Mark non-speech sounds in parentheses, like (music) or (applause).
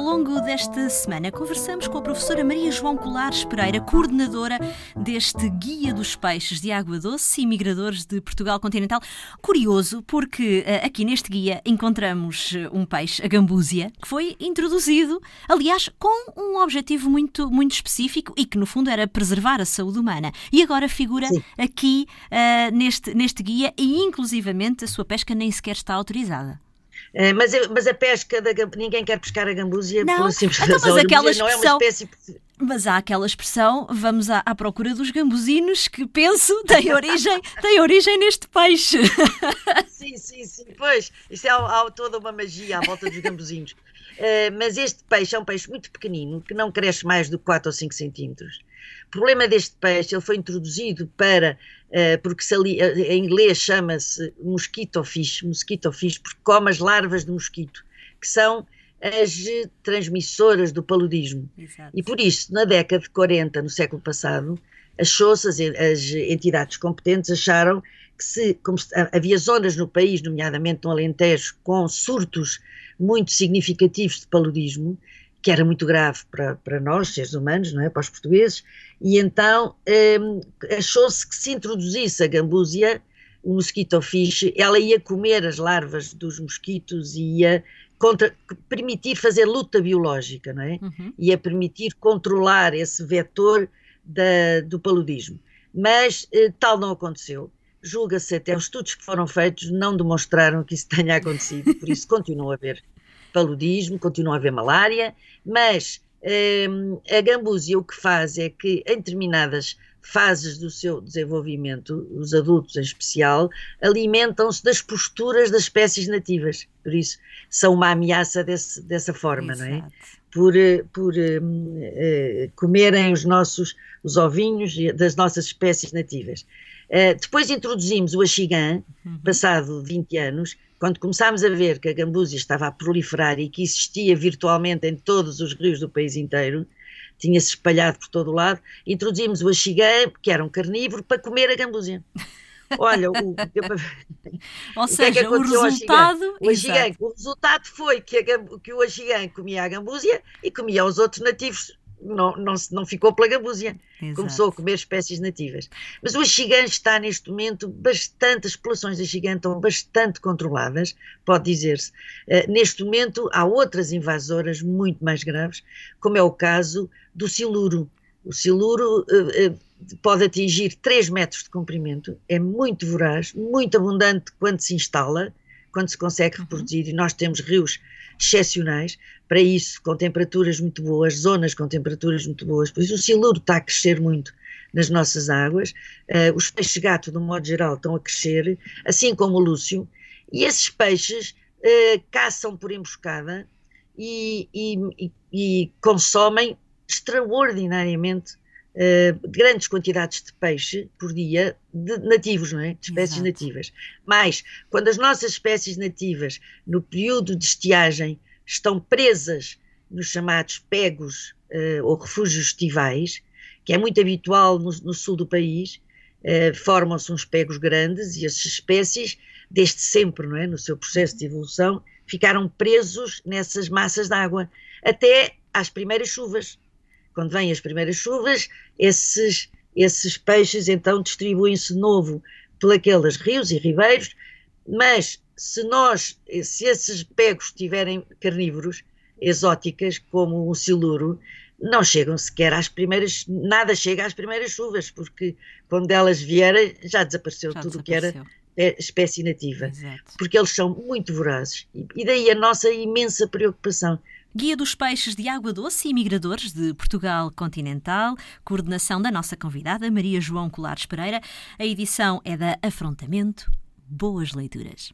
longo desta semana conversamos com a professora Maria João Colares Pereira, coordenadora deste Guia dos Peixes de Água Doce e Migradores de Portugal Continental. Curioso, porque uh, aqui neste guia encontramos eh, um peixe, a gambúzia, que foi introduzido, aliás, com um objetivo muito, muito específico e que no fundo era preservar a saúde humana. E agora figura Sim. aqui uh, neste, neste guia e inclusivamente a sua pesca nem sequer está autorizada. Uh, mas, mas a pesca da ninguém quer pescar a gambúzia não, pela simples então, razão. Mas aquela expressão, não é uma espécie. Mas há aquela expressão, vamos à, à procura dos gambuzinos, que penso (laughs) tem origem, tem origem neste peixe. (laughs) Sim, sim, sim. Pois, isso é há, toda uma magia à volta dos gambuzinos. Uh, mas este peixe é um peixe muito pequenino, que não cresce mais do que 4 ou 5 centímetros. O problema deste peixe, ele foi introduzido para, uh, porque ali, uh, em inglês chama-se mosquito fish, mosquito fish, porque come as larvas de mosquito, que são as transmissoras do paludismo. Exato. E por isso, na década de 40, no século passado, achou-se, as, as entidades competentes acharam que se, como se, havia zonas no país, nomeadamente no Alentejo, com surtos muito significativos de paludismo, que era muito grave para, para nós, seres humanos, não é? para os portugueses, e então hum, achou-se que se introduzisse a gambúzia, o mosquito fish, ela ia comer as larvas dos mosquitos e ia contra, permitir fazer luta biológica, não é? Uhum. Ia permitir controlar esse vetor da, do paludismo. Mas eh, tal não aconteceu. Julga-se até os estudos que foram feitos não demonstraram que isso (laughs) tenha acontecido, por isso continua a haver paludismo, continua a haver malária, mas a gambúzia o que faz é que em determinadas fases do seu desenvolvimento, os adultos em especial, alimentam-se das posturas das espécies nativas. Por isso, são uma ameaça desse, dessa forma, Exato. não é? Por, por uh, comerem os nossos os ovinhos das nossas espécies nativas. Uh, depois introduzimos o axigã, uhum. passado 20 anos, quando começámos a ver que a gambúzia estava a proliferar e que existia virtualmente em todos os rios do país inteiro, tinha-se espalhado por todo o lado, introduzimos o axigã, que era um carnívoro, para comer a gambúzia. (laughs) Olha, o, Ou seja, o, que é que (laughs) o resultado. O, axigã, o resultado foi que, a, que o axigã comia a gambúzia e comia os outros nativos não, não, não ficou Exato. começou a comer espécies nativas. Mas o axigã está neste momento bastante, as populações de axigã estão bastante controladas, pode dizer-se. Uh, neste momento há outras invasoras muito mais graves, como é o caso do siluro. O siluro uh, uh, pode atingir 3 metros de comprimento, é muito voraz, muito abundante quando se instala, quando se consegue uhum. reproduzir, e nós temos rios excepcionais para isso, com temperaturas muito boas, zonas com temperaturas muito boas. Por isso, o siluro está a crescer muito nas nossas águas, uh, os peixes-gato, de um modo geral, estão a crescer, assim como o lúcio, e esses peixes uh, caçam por emboscada e, e, e consomem extraordinariamente uh, grandes quantidades de peixe por dia de nativos, não é? De espécies Exato. nativas. Mas, quando as nossas espécies nativas, no período de estiagem, estão presas nos chamados pegos uh, ou refúgios estivais, que é muito habitual no, no sul do país, uh, formam-se uns pegos grandes e essas espécies, desde sempre, não é? No seu processo de evolução, ficaram presos nessas massas de água, até às primeiras chuvas. Quando vêm as primeiras chuvas, esses, esses peixes então distribuem-se de novo por aqueles rios e ribeiros, mas se nós, se esses pegos tiverem carnívoros exóticas, como o siluro, não chegam sequer às primeiras, nada chega às primeiras chuvas, porque quando elas vierem já desapareceu já tudo o que era espécie nativa, Exato. porque eles são muito vorazes. E daí a nossa imensa preocupação. Guia dos Peixes de Água Doce e Migradores de Portugal Continental, coordenação da nossa convidada Maria João Colares Pereira. A edição é da Afrontamento. Boas leituras.